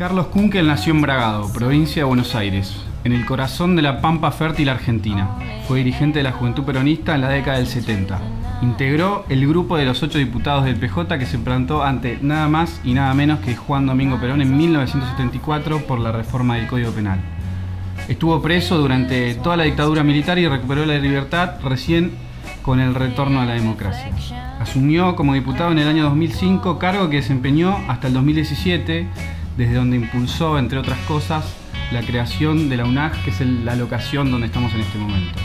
Carlos Kunkel nació en Bragado, provincia de Buenos Aires, en el corazón de la pampa fértil argentina. Fue dirigente de la Juventud Peronista en la década del 70. Integró el grupo de los ocho diputados del PJ que se plantó ante nada más y nada menos que Juan Domingo Perón en 1974 por la reforma del Código Penal. Estuvo preso durante toda la dictadura militar y recuperó la libertad recién con el retorno a la democracia. Asumió como diputado en el año 2005, cargo que desempeñó hasta el 2017, desde donde impulsó, entre otras cosas, la creación de la UNAG, que es la locación donde estamos en este momento.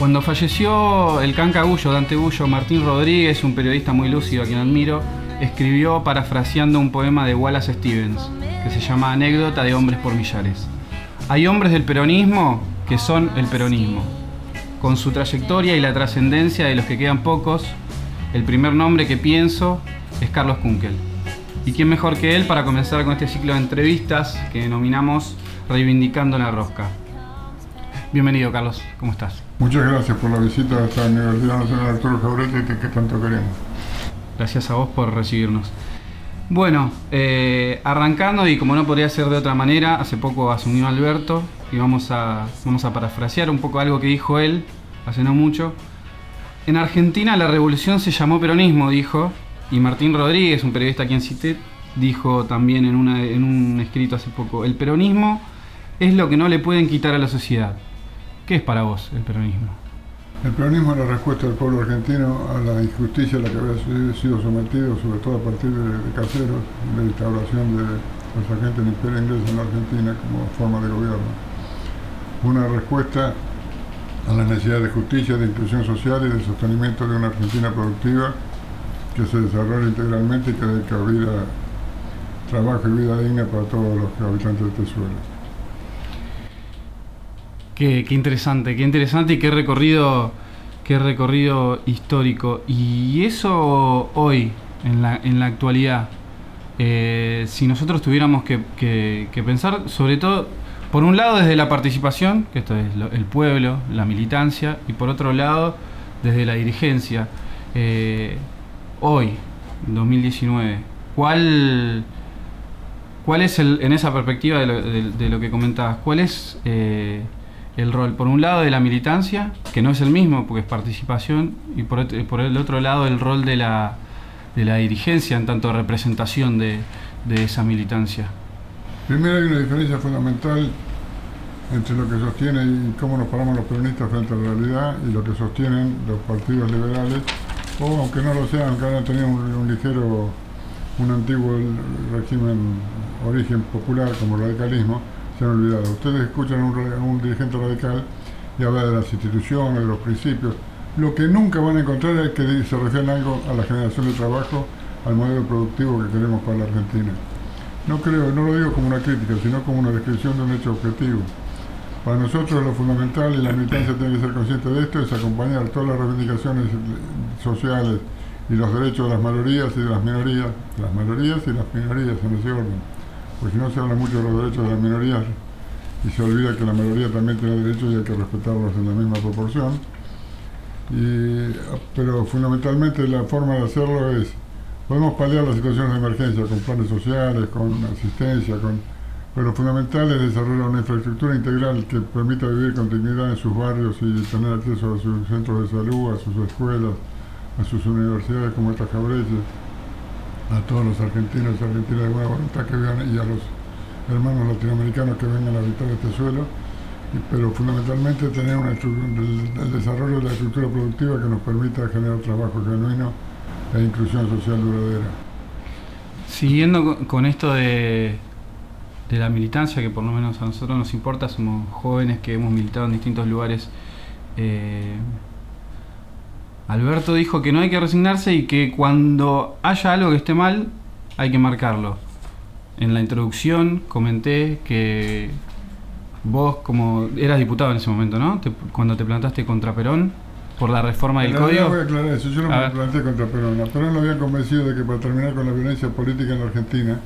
Cuando falleció el cancagullo Dante Bullo, Martín Rodríguez, un periodista muy lúcido a quien admiro, escribió parafraseando un poema de Wallace Stevens, que se llama Anécdota de hombres por millares. Hay hombres del peronismo que son el peronismo. Con su trayectoria y la trascendencia de los que quedan pocos, el primer nombre que pienso es Carlos Kunkel. ¿Y quién mejor que él para comenzar con este ciclo de entrevistas que denominamos Reivindicando la Rosca? Bienvenido, Carlos. ¿Cómo estás? Muchas gracias por la visita a esta Universidad Nacional Arturo Jauretche que, que tanto queremos. Gracias a vos por recibirnos. Bueno, eh, arrancando y como no podría ser de otra manera, hace poco asumió Alberto y vamos a, vamos a parafrasear un poco algo que dijo él hace no mucho. En Argentina la revolución se llamó peronismo, dijo, y Martín Rodríguez, un periodista a quien cité, dijo también en, en un escrito hace poco, el peronismo es lo que no le pueden quitar a la sociedad. ¿Qué es para vos el peronismo? El peronismo es la respuesta del pueblo argentino a la injusticia a la que había sido sometido, sobre todo a partir de, Caseros, de la instauración de los agentes del imperio inglés en la Argentina como forma de gobierno. Una respuesta a la necesidad de justicia, de inclusión social y de sostenimiento de una Argentina productiva que se desarrolle integralmente y que dé cabida, trabajo y vida digna para todos los habitantes de este suelo. Qué, interesante, qué interesante y qué recorrido, qué recorrido histórico. Y eso hoy, en la, en la actualidad, eh, si nosotros tuviéramos que, que, pensar, sobre todo, por un lado desde la participación, que esto es el pueblo, la militancia, y por otro lado desde la dirigencia. Eh, hoy, 2019, ¿cuál, cuál es el, en esa perspectiva de lo, de, lo que comentabas, cuál es... Eh, el rol, por un lado, de la militancia, que no es el mismo porque es participación, y por, por el otro lado, el rol de la, de la dirigencia en tanto representación de, de, esa militancia. Primero hay una diferencia fundamental entre lo que sostiene y cómo nos paramos los peronistas frente a la realidad y lo que sostienen los partidos liberales, o aunque no lo sean, aunque hayan tenido un, ligero, un antiguo régimen, origen popular como el radicalismo, se han olvidado. Ustedes escuchan a un, a un, dirigente radical y habla de las instituciones, de los principios. Lo que nunca van a encontrar es que se refieren algo a la generación de trabajo, al modelo productivo que queremos para la Argentina. No creo, no lo digo como una crítica, sino como una descripción de un hecho objetivo. Para nosotros lo fundamental, y la militancia tiene que ser consciente de esto, es acompañar todas las reivindicaciones sociales y los derechos de las mayorías y de las minorías, las mayorías y las minorías en ese orden porque no se habla mucho de los derechos de las minorías y se olvida que la mayoría también tiene derechos y hay que respetarlos en la misma proporción. Y, pero fundamentalmente la forma de hacerlo es, podemos paliar las situaciones de emergencia con planes sociales, con asistencia, con, pero fundamental es desarrollar una infraestructura integral que permita vivir con dignidad en sus barrios y tener acceso a sus centros de salud, a sus escuelas, a sus universidades como estas Cabreches a todos los argentinos y argentinas de buena voluntad que vengan y a los hermanos latinoamericanos que vengan a habitar este suelo, pero fundamentalmente tener una el, desarrollo de la estructura productiva que nos permita generar trabajo genuino e inclusión social duradera. Siguiendo con esto de, de la militancia, que por lo menos a nosotros nos importa, somos jóvenes que hemos militado en distintos lugares. Eh, Alberto dijo que no hay que resignarse y que cuando haya algo que esté mal, hay que marcarlo. En la introducción comenté que vos, como eras diputado en ese momento, ¿no? Te, cuando te plantaste contra Perón por la reforma del la código. voy a aclarar eso. Yo no me planté contra Perón. A Perón lo habían convencido de que para terminar con la violencia política en la Argentina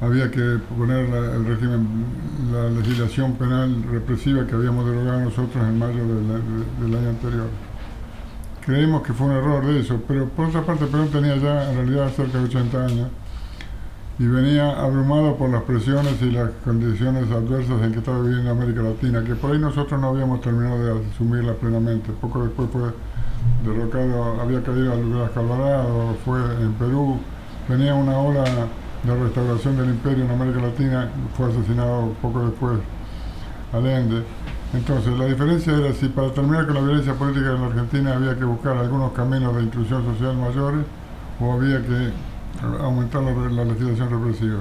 había que poner el régimen, la legislación penal represiva que habíamos derogado nosotros en mayo del, del año anterior creemos que fue un error de eso, pero por otra parte Perón tenía ya en realidad cerca de 80 años y venía abrumado por las presiones y las condiciones adversas en que estaba viviendo América Latina, que por ahí nosotros no habíamos terminado de asumirla plenamente. Poco después fue derrocado, había caído Alvarado, Alvarado, fue en Perú, venía una ola de restauración del imperio en América Latina, fue asesinado poco después Allende. Entonces, la diferencia era si para terminar con la violencia política en la Argentina había que buscar algunos caminos de inclusión social mayores o había que aumentar la, legislación represiva.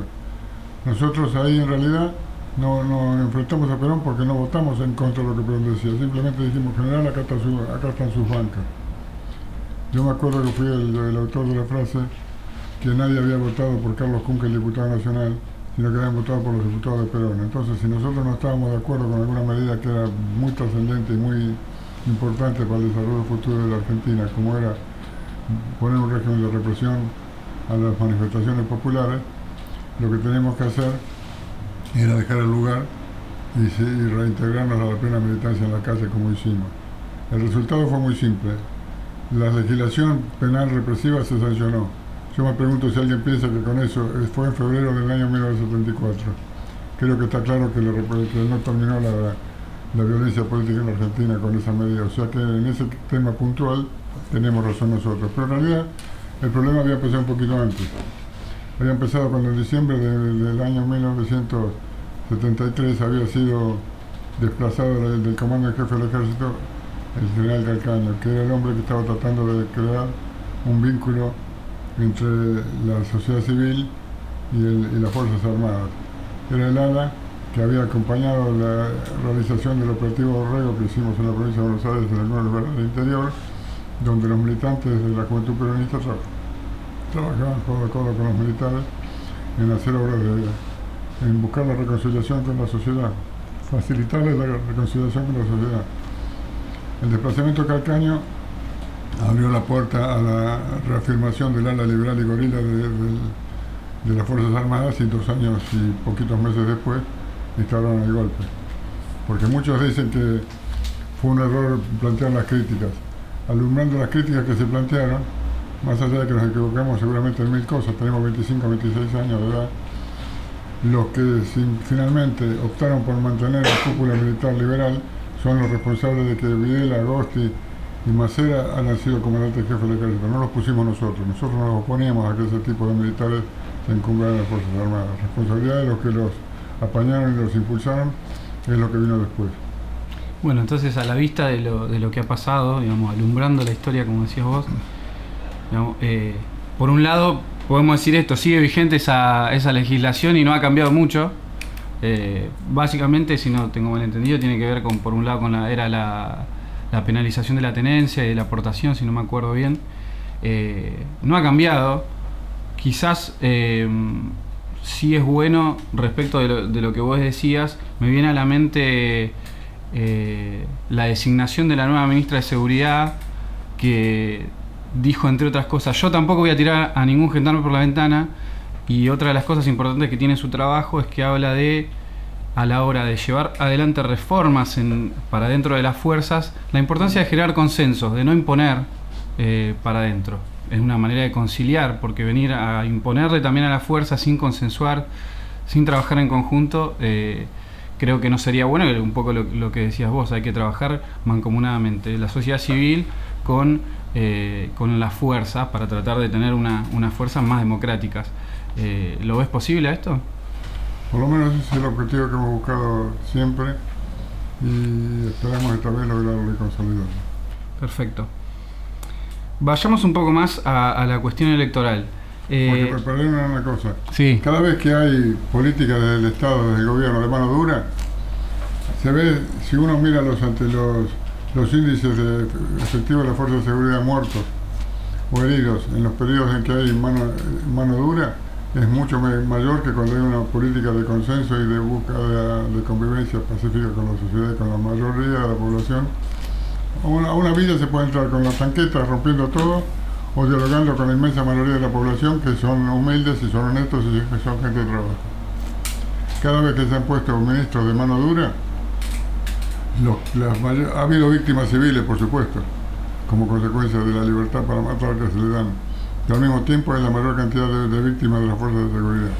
Nosotros ahí en realidad no nos enfrentamos a Perón porque no votamos en contra de lo que Perón decía, simplemente dijimos, general, acá, acá están sus bancas. Yo me acuerdo que fui el, autor de la frase que nadie había votado por Carlos Cunca, el diputado nacional, sino que habían votado por los diputados de Perón. Entonces, si nosotros no estábamos de acuerdo con alguna medida que era muy trascendente y muy importante para el desarrollo futuro de la Argentina, como era poner un régimen de represión a las manifestaciones populares, lo que teníamos que hacer era dejar el lugar y, reintegrarnos a la plena militancia en la calle como hicimos. El resultado fue muy simple. La legislación penal represiva se sancionó. Yo me pregunto si alguien piensa que con eso fue en febrero del año 1974. Creo que está claro que, no terminó la, la violencia política en la Argentina con esa medida. O sea que en ese tema puntual tenemos razón nosotros. Pero en realidad el problema había empezado un poquito antes. Había empezado cuando en diciembre del año 1973 había sido desplazado del, comando en jefe del ejército el general Calcaño, que era el hombre que estaba tratando de crear un vínculo entre la sociedad civil y, las Fuerzas Armadas. Era el ALA que había acompañado la realización del operativo Borrego que hicimos en la provincia de Buenos Aires en el lugar del interior donde los militantes de la juventud peronista trabajaban codo a codo con los militares en hacer obras de, en buscar la reconciliación con la sociedad, facilitarles la reconciliación con la sociedad. El desplazamiento calcaño abrió la puerta a la reafirmación del ala liberal y gorila de, de las Fuerzas Armadas y dos años y poquitos meses después instauraron el golpe. Porque muchos dicen que fue un error plantear las críticas alumbrando las críticas que se plantearon, más allá de que nos equivocamos seguramente en mil cosas, tenemos 25, 26 años de edad, los que finalmente optaron por mantener la cúpula militar liberal son los responsables de que Videla, Agosti y Macera han sido comandantes jefes del ejército. No los pusimos nosotros, nosotros nos oponíamos a que ese tipo de militares se encumbraran en las Fuerzas Armadas. La responsabilidad de los que los apañaron y los impulsaron es lo que vino después. Bueno, entonces a la vista de lo, de lo que ha pasado, digamos, alumbrando la historia como decías vos, eh, por un lado podemos decir esto, sigue vigente esa, esa legislación y no ha cambiado mucho. Eh, básicamente, si no tengo mal entendido, tiene que ver con, por un lado, con la, era la, penalización de la tenencia y de la aportación, si no me acuerdo bien. Eh, no ha cambiado. Quizás sí es bueno respecto de lo, de lo que vos decías. Me viene a la mente eh, la designación de la nueva ministra de Seguridad que dijo, entre otras cosas, yo tampoco voy a tirar a ningún gendarme por la ventana y otra de las cosas importantes que tiene su trabajo es que habla de, a la hora de llevar adelante reformas para dentro de las fuerzas, la importancia de generar consensos, de no imponer eh, para adentro. Es una manera de conciliar, porque venir a imponerle también a la fuerza sin consensuar, sin trabajar en conjunto, eh, creo que no sería bueno, un poco lo, que decías vos, hay que trabajar mancomunadamente, la sociedad civil con, eh, con las fuerzas para tratar de tener una, unas fuerzas más democráticas. Eh, ¿Lo ves posible esto? Por lo menos ese es el objetivo que hemos buscado siempre y esperamos esta vez lograrlo y consolidarlo. Perfecto. Vayamos un poco más a la cuestión electoral. Eh, Porque para una cosa, cada vez que hay política del Estado, del gobierno de mano dura, se ve, si uno mira los ante los, los índices de efectivos de la Fuerza de Seguridad muertos o heridos en los periodos en que hay mano, mano dura, es mucho mayor que cuando hay una política de consenso y de búsqueda de, convivencia pacífica con la sociedad con la mayoría de la población. A una, a una vida se puede entrar con las tanquetas rompiendo todo o dialogando con la inmensa mayoría de la población que son humildes y son honestos y son gente de trabajo. Cada vez que se han puesto ministros de mano dura, ha habido víctimas civiles, por supuesto, como consecuencia de la libertad para matar que se le dan. Y al mismo tiempo hay la mayor cantidad de, de víctimas de las fuerzas de seguridad.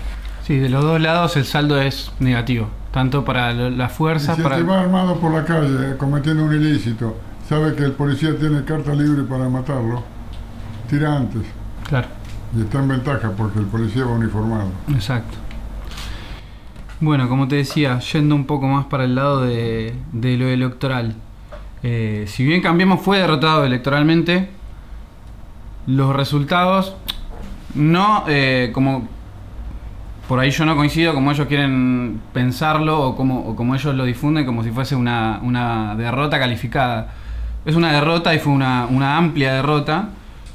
Sí, de los dos lados el saldo es negativo, tanto para las fuerzas, si para... va armado por la calle eh, cometiendo un ilícito, sabe que el policía tiene carta libre para matarlo, tira antes. Claro, Y está en ventaja porque el policía va uniformado. exacto. Bueno, como te decía, yendo un poco más para el lado de, de lo electoral. eh, si bien Cambiemos fue derrotado electoralmente, los resultados no eh, como por ahí yo no coincido como ellos quieren pensarlo o como, como ellos lo difunden como si fuese una, una derrota calificada. Es una derrota y fue una, una amplia derrota,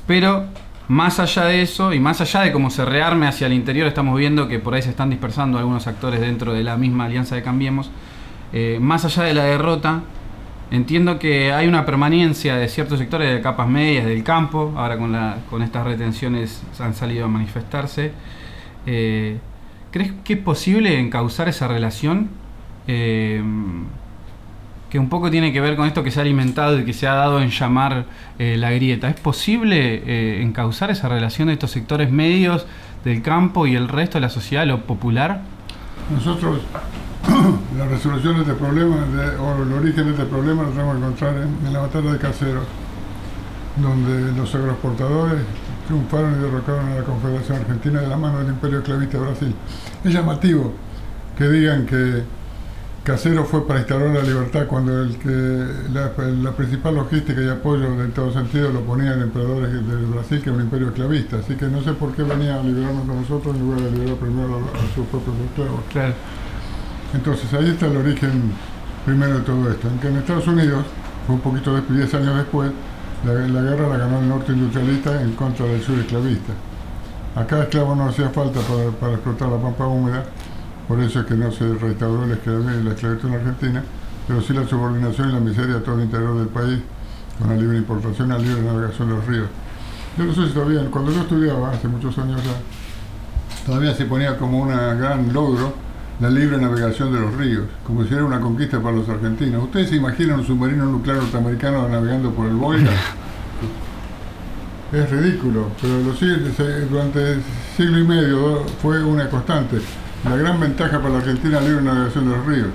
pero más allá de eso y más allá de cómo se rearme hacia el interior, estamos viendo que por ahí se están dispersando algunos actores dentro de la misma alianza de Cambiemos. Eh, más allá de la derrota, entiendo que hay una permanencia de ciertos sectores de capas medias del campo, ahora con, la, con estas retenciones han salido a manifestarse. Eh, ¿Crees que es posible encauzar esa relación? Eh, que un poco tiene que ver con esto que se ha alimentado y que se ha dado en llamar eh, la grieta. ¿Es posible eh, encauzar esa relación de estos sectores medios del campo y el resto de la sociedad, lo popular? Nosotros la resolución de problema, de- o el origen de este problema, lo tenemos que encontrar en, la batalla de Caseros, donde los agroexportadores triunfaron y derrocaron a la Confederación Argentina de la mano del Imperio Esclavista de Brasil. Es llamativo que digan que Casero fue para instaurar la libertad cuando el que la, principal logística y apoyo en todo sentido lo ponía el emperador de Brasil, que era un imperio esclavista. Así que no sé por qué venía a liberarnos a nosotros en lugar de liberar primero a, sus propios esclavos. Entonces ahí está el origen primero de todo esto. En en Estados Unidos, fue un poquito de 10 años después, la, guerra la ganó el norte industrialista en contra del sur esclavista. Acá esclavos no hacía falta para, para explotar la pampa húmeda, por eso es que no se restauró la esclavitud, la esclavitud en Argentina, pero sí la subordinación y la miseria a todo el interior del país, con la libre importación la libre navegación de los ríos. Yo no sé si todavía, cuando yo estudiaba, hace muchos años ya, todavía se ponía como un gran logro la libre navegación de los ríos, como si era una conquista para los argentinos. ¿Ustedes se imaginan un submarino nuclear norteamericano navegando por el Volga? Es ridículo, pero siglos- se- durante siglo y medio fue una constante. La gran ventaja para la Argentina es la libre navegación de los ríos.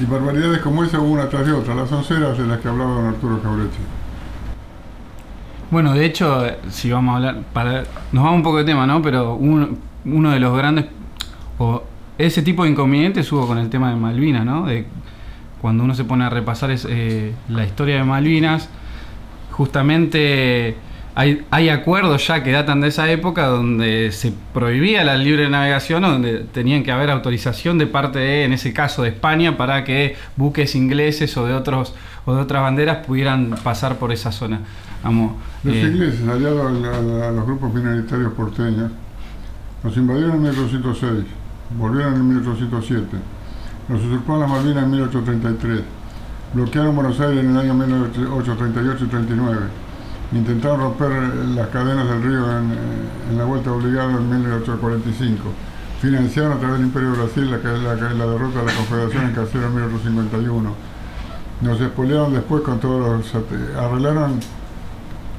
Y barbaridades como esa hubo una tras de otra, las onceras de las que hablaba don Arturo Cabreche. Bueno, de hecho, si vamos a hablar, para, nos vamos un poco de tema, ¿no? Pero uno, uno de los grandes, o ese tipo de inconvenientes hubo con el tema de Malvinas, ¿no? De cuando uno se pone a repasar es, eh, la historia de Malvinas, justamente hay, hay acuerdos ya que datan de esa época donde se prohibía la libre navegación, o donde tenían que haber autorización de parte de, en ese caso, de España para que buques ingleses o de otros o de otras banderas pudieran pasar por esa zona. Vamos, Los eh, ingleses, aliados a, a- a los grupos minoritarios porteños, nos invadieron en 1806, volvieron en 1807, nos usurparon las Malvinas en 1833, bloquearon Buenos Aires en el año 1838 y 39, intentaron romper las cadenas del río en, eh, la vuelta obligada en 1845, financiaron a través del Imperio de Brasil la, la la derrota de la Confederación en Casero en 1851, nos expoliaron después con todos los... arreglaron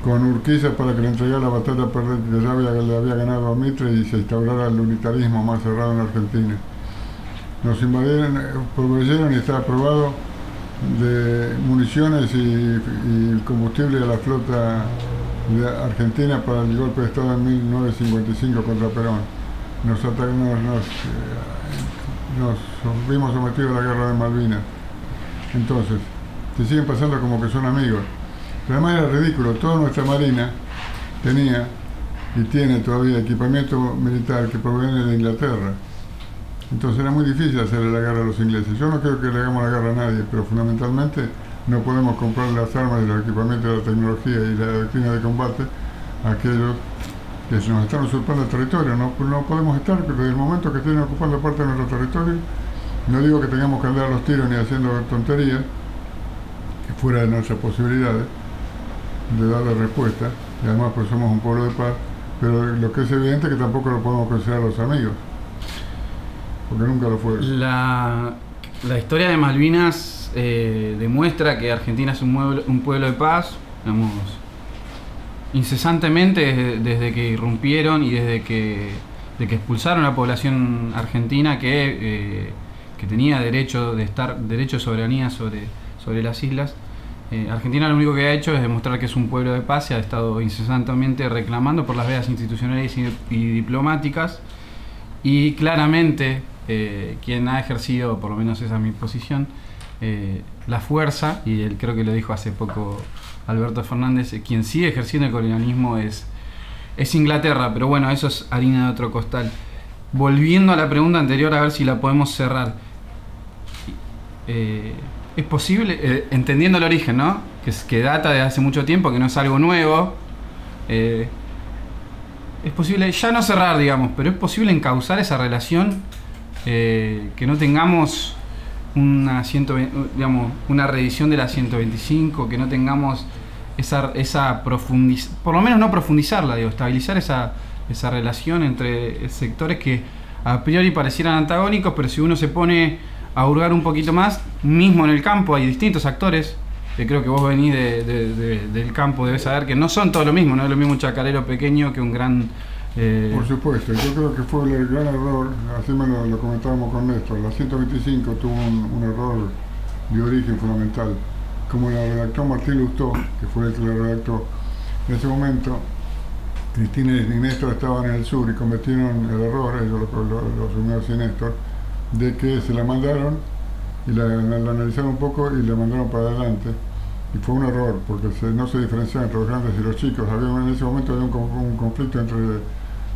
con Urquiza para que le entregara la batalla perder- que ya había, le había ganado a Mitre y se instaurara el unitarismo más cerrado en Argentina. Nos invadieron, eh, proveyeron y está aprobado de municiones y, y combustible a la flota de Argentina para el golpe de Estado en 1955 contra Perón. Nos, ata- nos, eh, nos vimos sometidos a la guerra de Malvinas. Entonces, se siguen pasando como que son amigos. Pero además era ridículo, toda nuestra marina tenía y tiene todavía equipamiento militar que proviene de Inglaterra. Entonces era muy difícil hacerle la guerra a los ingleses. Yo no creo que le hagamos la guerra a nadie, pero fundamentalmente no podemos comprar las armas y los equipamientos de la tecnología y la doctrina de combate a aquellos que se nos están usurpando el territorio. No, no podemos estar, pero desde el momento que estén ocupando parte de nuestro territorio, no digo que tengamos que andar a los tiros ni haciendo tonterías, que fuera de nuestras posibilidades de darle respuesta, y además pues somos un pueblo de paz, pero lo que es evidente es que tampoco lo podemos considerar los amigos, porque nunca lo fue. La, la historia de Malvinas eh, demuestra que Argentina es un, mueblo- un pueblo de paz, digamos, incesantemente desde, desde que irrumpieron y desde que de que expulsaron a la población argentina que, eh, que tenía derecho de estar derecho de soberanía sobre, sobre las islas. Eh, Argentina lo único que ha hecho es demostrar que es un pueblo de paz y ha estado incesantemente reclamando por las vías institucionales y, diplomáticas y claramente eh, quien ha ejercido, por lo menos esa es mi posición, eh, la fuerza, y él creo que lo dijo hace poco Alberto Fernández, quien sigue ejerciendo el colonialismo es, es Inglaterra, pero bueno, eso es harina de otro costal. Volviendo a la pregunta anterior, a ver si la podemos cerrar. Es posible, entendiendo el origen, ¿no? Que, data de hace mucho tiempo, que no es algo nuevo. es posible ya no cerrar, digamos, pero es posible encauzar esa relación eh, que no tengamos una, digamos, una reedición de la 125, que no tengamos esa, esa profundiz por lo menos no profundizarla, digo, estabilizar esa, esa relación entre sectores que a priori parecieran antagónicos, pero si uno se pone a hurgar un poquito más, mismo en el campo hay distintos actores, que creo que vos venís del campo, debes saber que no son todo lo mismo, no es lo mismo un chacarero pequeño que un gran eh, Por supuesto, yo creo que fue el gran error, así me lo, comentábamos con Néstor, la 125 tuvo un, error de origen fundamental. Como la redactó Martín Lustó, que fue el que la redactó en ese momento, Cristina y Néstor estaban en el sur y cometieron el error, ellos lo, lo, así Néstor, de que se la mandaron y la, analizaron un poco y la mandaron para adelante. Y fue un error, porque no se diferenciaban entre los grandes y los chicos. Había, en ese momento había un conflicto entre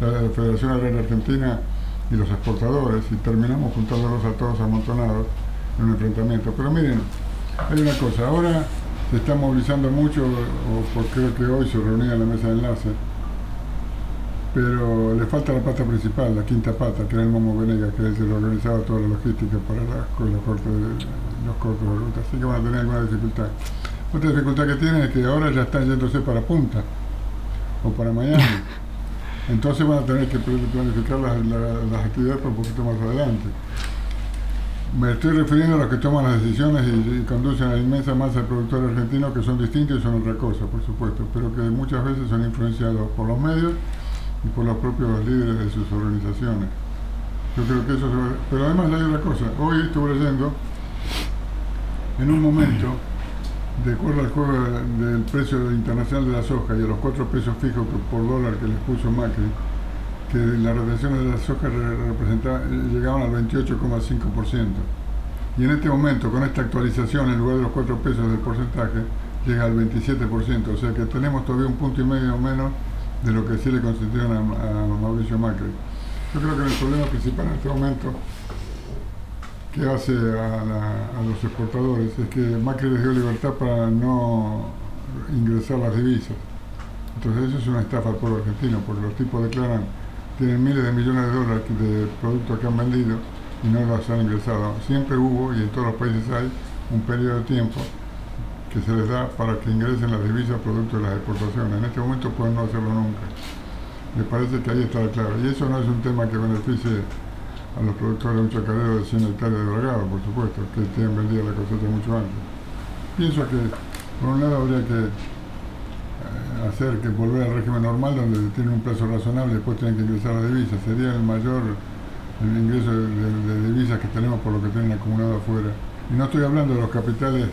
la Federación Agraria Argentina y los exportadores y terminamos juntándolos a todos amontonados en un enfrentamiento. Pero miren, hay una cosa, ahora se está movilizando mucho, o porque hoy se reunía en la mesa de enlace, pero le falta la pata principal, la quinta pata, que era el Momo Venegas, que es el organizaba toda la logística para la, corte de, los cortos de ruta, así que van a tener alguna dificultad. Otra dificultad que tienen es que ahora ya están yéndose para Punta o para Miami. Entonces van a tener que planificar las, actividades por un poquito más adelante. Me estoy refiriendo a los que toman las decisiones y, conducen a la inmensa masa de productores argentinos que son distintos y son otra cosa, por supuesto, pero que muchas veces son influenciados por los medios y por los propios líderes de sus organizaciones. Yo creo que eso se va... Pero además hay otra cosa. Hoy estuve leyendo, en un momento, de acuerdo al juego del precio internacional de la soja y a los cuatro pesos fijos por dólar que les puso Macri, que las retenciones de la soja llegaban al 28,5%. Y en este momento, con esta actualización, en lugar de los cuatro pesos del porcentaje, llega al 27%. O sea que tenemos todavía un punto y medio menos de lo que sí le concedieron a, a Mauricio Macri. Yo creo que el problema principal en este momento que hace a, los exportadores es que Macri les dio libertad para no ingresar las divisas. Entonces eso es una estafa al pueblo argentino, porque los tipos declaran, tienen miles de millones de dólares de productos que han vendido y no los han ingresado. Siempre hubo, y en todos los países hay, un periodo de tiempo que se les da para que ingresen las divisas producto de las exportaciones. En este momento pueden no hacerlo nunca. Me parece que ahí está la clave. Y eso no es un tema que beneficie a los productores de un de 100 hectáreas de dragado, por supuesto, que tienen vendida la cosecha mucho antes. Pienso que, por un lado, habría que eh, hacer que volver al régimen normal, donde tienen un plazo razonable y después tienen que ingresar a divisas. Sería el mayor ingreso de, divisas que tenemos por lo que tienen acumulado afuera. Y no estoy hablando de los capitales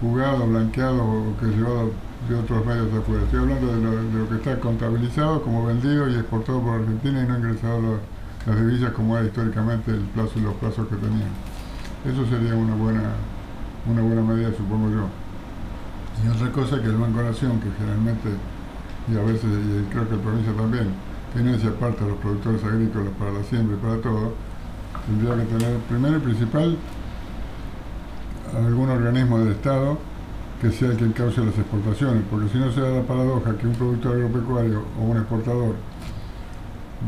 jugados, blanqueados o que llevados de otros medios afuera. Estoy hablando de lo, de lo, que está contabilizado como vendido y exportado por Argentina y no ingresado las divisas como era históricamente el plazo y los plazos que tenían. Eso sería una buena, una buena medida, supongo yo. Y otra cosa que el Banco Nación, que generalmente, y a veces, y creo que el provincia también, financia parte a los productores agrícolas para la siembra y para todo, tendría que tener primero y principal algún organismo del Estado que sea el que encauce las exportaciones, porque si no se da la paradoja que un productor agropecuario o un exportador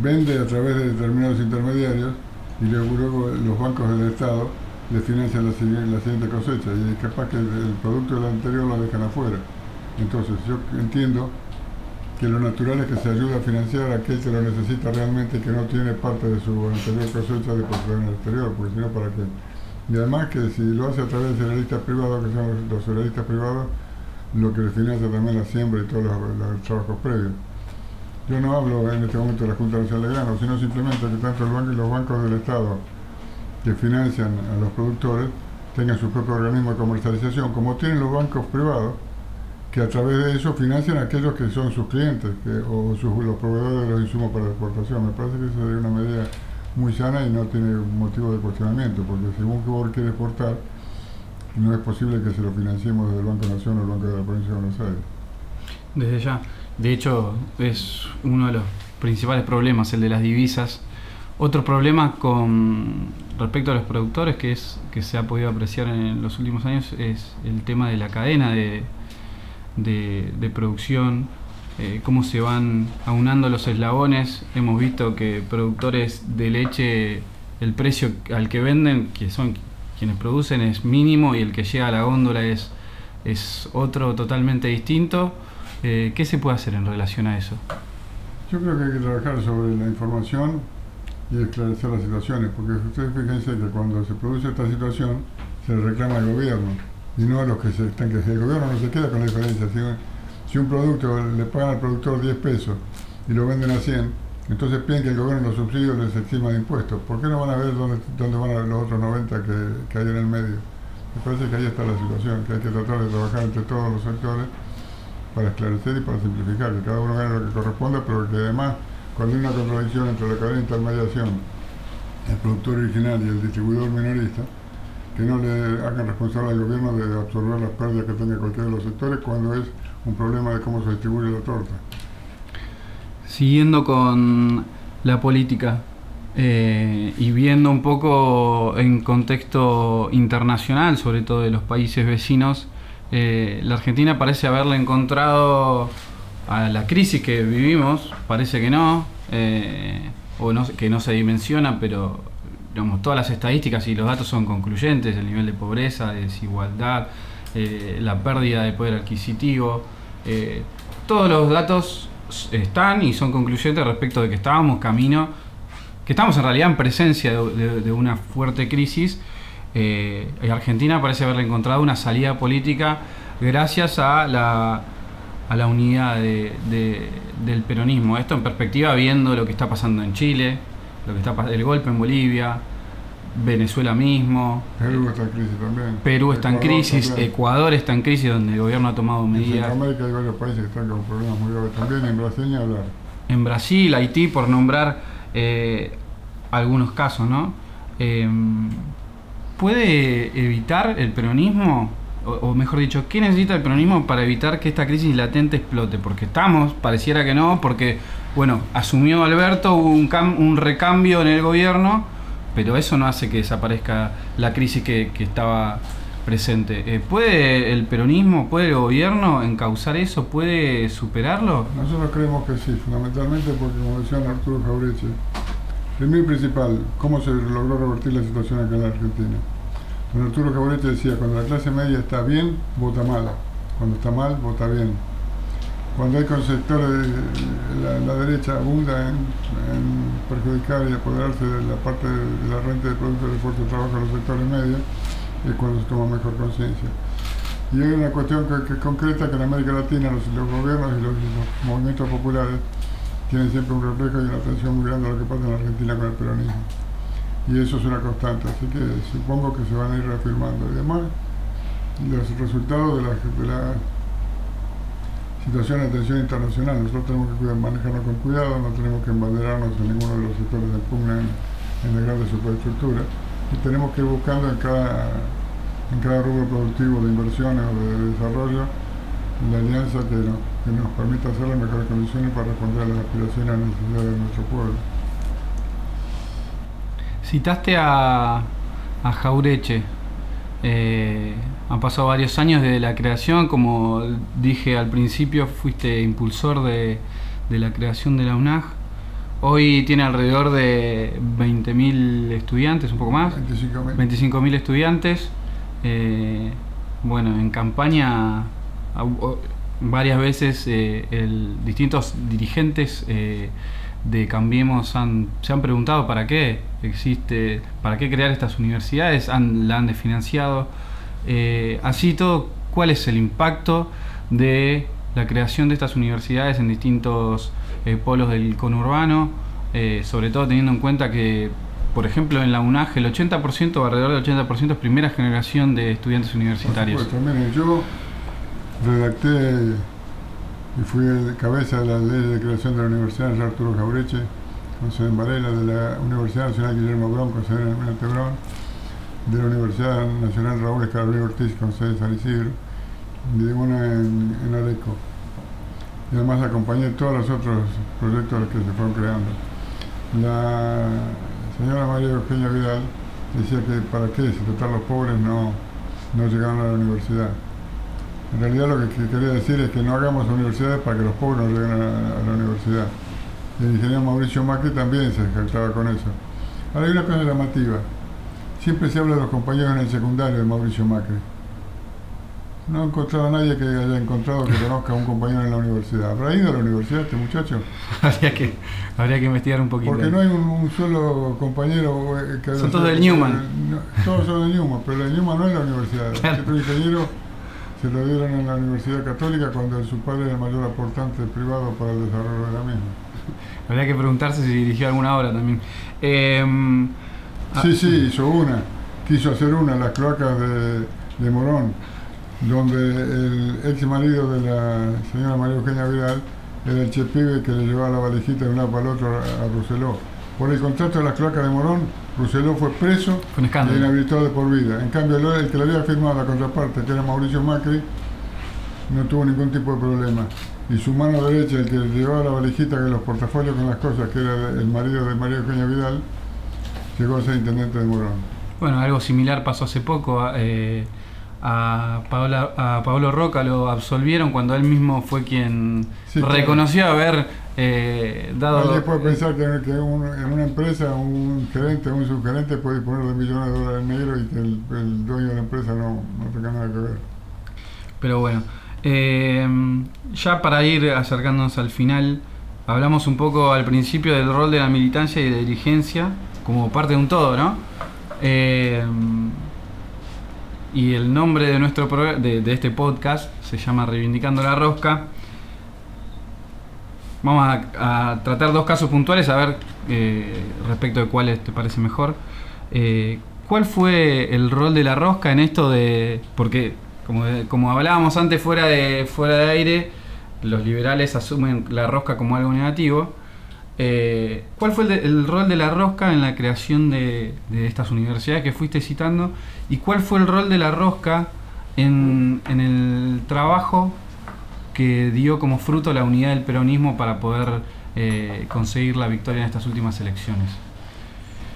vende a través de determinados intermediarios y luego los bancos del Estado le financian la, siguiente cosecha y es capaz que el, producto del anterior lo dejan afuera. Entonces yo entiendo que lo natural es que se ayude a financiar a aquel que lo necesita realmente y que no tiene parte de su anterior cosecha de el exterior, porque si no, ¿para qué? Y además que si lo hace a través de cerealistas privados, que son los, cerealistas privados, lo que le financia también la siembra y todos los trabajos previos. Yo no hablo en este momento de la Junta Nacional de Grano, sino simplemente que tanto el banco y los bancos del Estado que financian a los productores tengan su propio organismo de comercialización, como tienen los bancos privados, que a través de eso financian a aquellos que son sus clientes o sus, los proveedores de los insumos para la exportación. Me parece que esa sería una medida muy sana y no tiene motivo de cuestionamiento, porque según que vos quiere exportar, no es posible que se lo financiemos desde el Banco Nación o el Banco de la Provincia de Buenos Aires. Desde ya. De hecho, es uno de los principales problemas, el de las divisas. Otro problema con respecto a los productores que es que se ha podido apreciar en los últimos años es el tema de la cadena de, de, producción, eh, cómo se van aunando los eslabones. Hemos visto que productores de leche, el precio al que venden, que son quienes producen, es mínimo y el que llega a la góndola es, es otro totalmente distinto. Eh, ¿Qué se puede hacer en relación a eso? Yo creo que hay que trabajar sobre la información y esclarecer las situaciones, porque ustedes fíjense que cuando se produce esta situación se reclama al gobierno y no a los que se están que el gobierno no se queda con la diferencia. Si, un producto le pagan al productor 10 pesos y lo venden a 100, entonces piden que el gobierno los subsidios les estima de impuestos. ¿Por qué no van a ver dónde, dónde van los otros 90 que, que hay en el medio? Me parece que ahí está la situación, que hay que tratar de trabajar entre todos los sectores para esclarecer y para simplificar, que cada uno gane lo que corresponde, pero que además, cuando hay una contradicción entre la cadena de intermediación, el productor original y el distribuidor minorista, que no le hagan responsable al gobierno de absorber las pérdidas que tenga cualquiera de los sectores cuando es un problema de cómo se distribuye la torta. Siguiendo con la política eh, y viendo un poco en contexto internacional, sobre todo de los países vecinos, eh, la Argentina parece haberle encontrado a la crisis que vivimos, parece que no, eh, o que no se dimensiona, pero digamos, todas las estadísticas y los datos son concluyentes, el nivel de pobreza, de desigualdad, eh, la pérdida de poder adquisitivo, todos los datos están y son concluyentes respecto de que estábamos camino, que estamos en realidad en presencia de una fuerte crisis eh, Argentina parece haberle encontrado una salida política gracias a la, a la unidad del peronismo. Esto en perspectiva viendo lo que está pasando en Chile, lo que está el golpe en Bolivia, Venezuela mismo. Perú está en crisis también. Perú está en crisis, Ecuador está en crisis donde el gobierno ha tomado medidas. En América hay varios países que están con problemas muy graves también, en Brasil ni hablar. En Brasil, Haití, por nombrar eh, algunos casos, ¿no? Em, ¿Puede evitar el peronismo? O, mejor dicho, ¿qué necesita el peronismo para evitar que esta crisis latente explote? Porque estamos, pareciera que no, porque, bueno, asumió Alberto, hubo un, un recambio en el gobierno, pero eso no hace que desaparezca la crisis que, estaba presente. Eh, ¿Puede el peronismo, puede el gobierno encauzar eso? ¿Puede superarlo? Nosotros creemos que sí, fundamentalmente porque, como decía Arturo Jaureche, Primero y principal, ¿cómo se logró revertir la situación acá en la Argentina? Don Arturo Caboretti decía, cuando la clase media está bien, vota mal. Cuando está mal, vota bien. Cuando hay con sectores, la, la derecha abunda en, perjudicar y apoderarse de la parte de la renta de producto del esfuerzo de trabajo de los sectores medios, es cuando se toma mejor conciencia. Y hay una cuestión que, concreta que en América Latina los, gobiernos y los movimientos populares tienen siempre un reflejo y una atención muy grande a lo que pasa en Argentina con el peronismo. Y eso es una constante, así que supongo que se van a ir reafirmando. Y además, los resultados de la, de la situación de atención internacional, nosotros tenemos que manejarnos con cuidado, no tenemos que embanderarnos en ninguno de los sectores de pugna en, en la grande superestructura y tenemos que ir buscando en cada, en cada rubro productivo de inversiones o de desarrollo la alianza que, nos permita hacer las mejores condiciones para responder a las aspiraciones y las necesidades de nuestro pueblo. Citaste a, a Jaureche. Eh, han pasado varios años desde la creación, como dije al principio, fuiste impulsor de, la creación de la UNAG. Hoy tiene alrededor de 20.000 estudiantes, un poco más. 25.000 25 estudiantes. Eh, bueno, en campaña varias veces eh, distintos dirigentes eh, de Cambiemos se han preguntado para qué existe, para qué crear estas universidades, han, la han desfinanciado. Eh, así todo, ¿cuál es el impacto de la creación de estas universidades en distintos eh, polos del conurbano, eh, sobre todo teniendo en cuenta que, por ejemplo, en la UNAG el 80% o alrededor del 80% es primera generación de estudiantes universitarios. Supuesto, mire, yo redacté y fui cabeza de la ley de creación de la Universidad de Arturo Jaureche, con sede en Varela, de la Universidad Nacional Guillermo Brón, con sede en Brón, de la Universidad Nacional Raúl Escalabrín Ortiz, con sede San Isidro, y de una en, en. Y además acompañé todos los otros proyectos que se fueron creando. La señora María Eugenia Vidal decía que para qué, si total los pobres no, no llegaron a la universidad. En realidad lo que que quería decir es que no hagamos universidades para que los pobres no lleguen a la, universidad. El ingeniero Mauricio Macri también se jactaba con eso. Ahora hay una cosa llamativa. Siempre se habla de los compañeros en el secundario de Mauricio Macri. No he encontrado a nadie que haya encontrado que conozca a un compañero en la universidad. ¿Habrá ido a la universidad este muchacho? habría, que, habría que investigar un poquito. Porque no hay un, un solo compañero eh, que Son todos del Newman. No, todos son del Newman, pero el Newman no es la universidad. Claro. Este ingeniero se lo dieron en la Universidad Católica cuando su padre era el mayor aportante privado para el desarrollo de la misma. Habría que preguntarse si dirigió alguna obra también. Eh, ah, Sí, sí, hizo una. Quiso hacer una, las cloacas de, de Morón, donde el ex marido de la señora María Eugenia Vidal era el chepibe que le llevaba la valijita de un lado para el otro a, a. Por el contrato de las cloacas de Morón, Roseló fue preso y escándalo. inhabilitado de por vida. En cambio, el, el que le había firmado la contraparte, que era Mauricio Macri, no tuvo ningún tipo de problema. Y su mano derecha, el que le llevaba la valijita con los portafolios con las cosas, que era el marido de María Eugenia Vidal, llegó a ser intendente de Morón. Bueno, algo similar pasó hace poco. a- eh, a, Paola- a Pablo Roca lo absolvieron cuando él mismo fue quien Sí, claro. reconoció haber eh, dado... Alguien puede pensar que, que un- en una empresa un gerente o un subgerente puede disponer de millones de dólares negros y que el, el dueño de la empresa no, no tenga nada que ver. Pero bueno, eh, ya para ir acercándonos al final, hablamos un poco al principio del rol de la militancia y de dirigencia como parte de un todo, ¿no? Eh, y el nombre de nuestro de, de este podcast se llama Reivindicando la Rosca. Vamos a, a tratar dos casos puntuales a ver eh, respecto de cuáles te parece mejor. Eh, ¿Cuál fue el rol de la rosca en esto de.? Porque, como, como hablábamos antes fuera de, fuera de aire, los liberales asumen la rosca como algo negativo. Eh, ¿Cuál fue el, rol de la rosca en la creación de, estas universidades que fuiste citando? ¿Y cuál fue el rol de la rosca en, en el trabajo que dio como fruto la unidad del peronismo para poder eh, conseguir la victoria en estas últimas elecciones?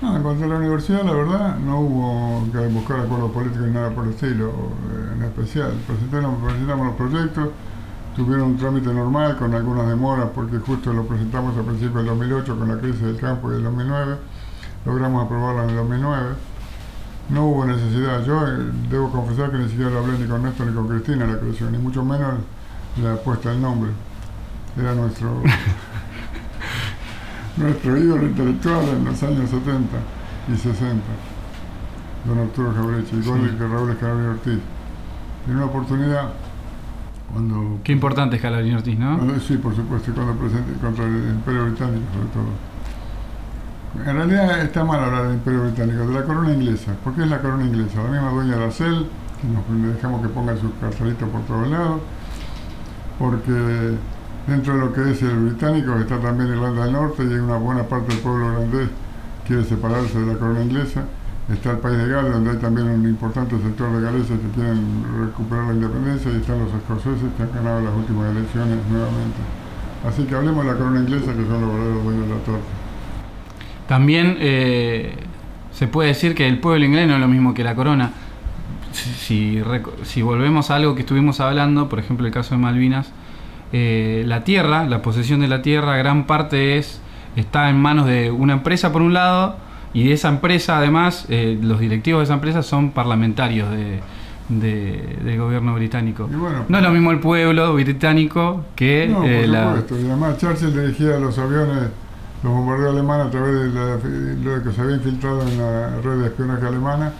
No, en cuanto a la universidad, la verdad, no hubo que buscar acuerdos políticos ni nada por el estilo, eh, en especial. Presentamos, presentamos los proyectos, tuvieron un trámite normal con algunas demoras porque justo lo presentamos a principios del 2008 con la crisis del campo y del 2009, logramos aprobarla en el 2009. No hubo necesidad, yo eh, debo confesar que ni siquiera lo hablé ni con Néstor ni con Cristina la creación, ni mucho menos la puesta del nombre. Era nuestro nuestro ídolo intelectual en los años 70 y 60, don Arturo Jaureche, igual Sí. que Raúl Escalabrín Ortiz. En una oportunidad, cuando... Qué importante es Calabrín Ortiz, ¿no? cuando- sí, por supuesto, cuando presente contra el Imperio Británico, sobre todo. En realidad está mal hablar del Imperio Británico, de la corona inglesa. ¿Por qué es la corona inglesa? La misma dueña de la CEL, que nos dejamos que ponga su cartelito por todos lados, porque dentro de lo que es el británico está también Irlanda del Norte y una buena parte del pueblo irlandés quiere separarse de la corona inglesa. Está el país de Gales, donde hay también un importante sector de galeses que quieren recuperar la independencia, y están los escoceses que han ganado las últimas elecciones nuevamente. Así que hablemos de la corona inglesa, que son los verdaderos dueños de la torta. También eh, se puede decir que el pueblo inglés no es lo mismo que la corona. Si, si volvemos a algo que estuvimos hablando, por ejemplo el caso de Malvinas, eh, la tierra, la posesión de la tierra, gran parte es está en manos de una empresa por un lado y de esa empresa además eh, los directivos de esa empresa son parlamentarios de, de- del gobierno británico. Bueno, No es lo mismo el pueblo británico que No, por eh, la... supuesto. Y además Churchill dirigía los aviones, los bombardeos alemanes a través de la- lo que se había infiltrado en la red de espionaje alemana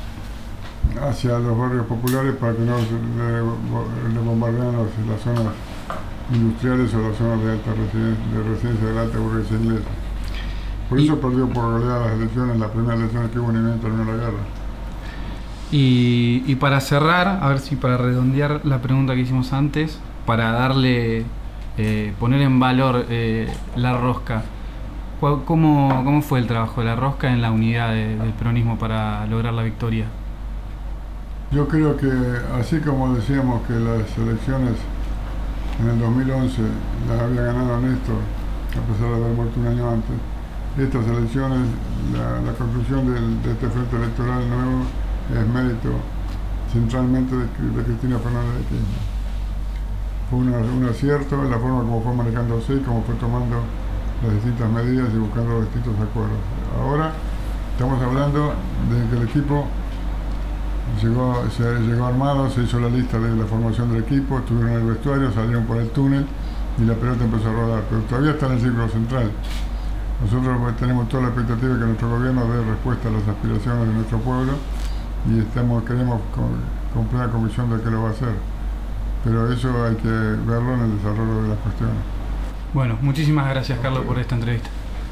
hacia los barrios populares para que no le, le bombardearan las zonas industriales o las zonas de alta residencia, de residencia de la alta burguesía inglesa. Por Y- eso perdió por goleada las elecciones, las primeras elecciones que hubo ni bien terminó la guerra. Y, y para cerrar, a ver si para redondear la pregunta que hicimos antes, para darle, eh, poner en valor eh, la rosca, ¿cuál- ¿cómo, ¿cómo fue el trabajo de la rosca en la unidad de- del peronismo para lograr la victoria? Yo creo que así como decíamos que las elecciones en el 2011 las había ganado Néstor, a pesar de haber muerto un año antes, estas elecciones, la, la del- de este frente electoral nuevo es mérito centralmente de, de Cristina Fernández de Kirchner. Fue una- un acierto en la forma como fue manejándose y como fue tomando las distintas medidas y buscando los distintos acuerdos. Ahora estamos hablando de que el equipo Llegó, se llegó armado, se hizo la lista de la formación del equipo, estuvieron en el vestuario, salieron por el túnel y la pelota empezó a rodar. Pero todavía está en el círculo central. Nosotros pues, tenemos toda la expectativa de que nuestro gobierno dé respuesta a las aspiraciones de nuestro pueblo y estamos, queremos con, con plena convicción de que lo va a hacer. Pero eso hay que verlo en el desarrollo de las cuestiones. Bueno, muchísimas gracias Carlos por esta entrevista.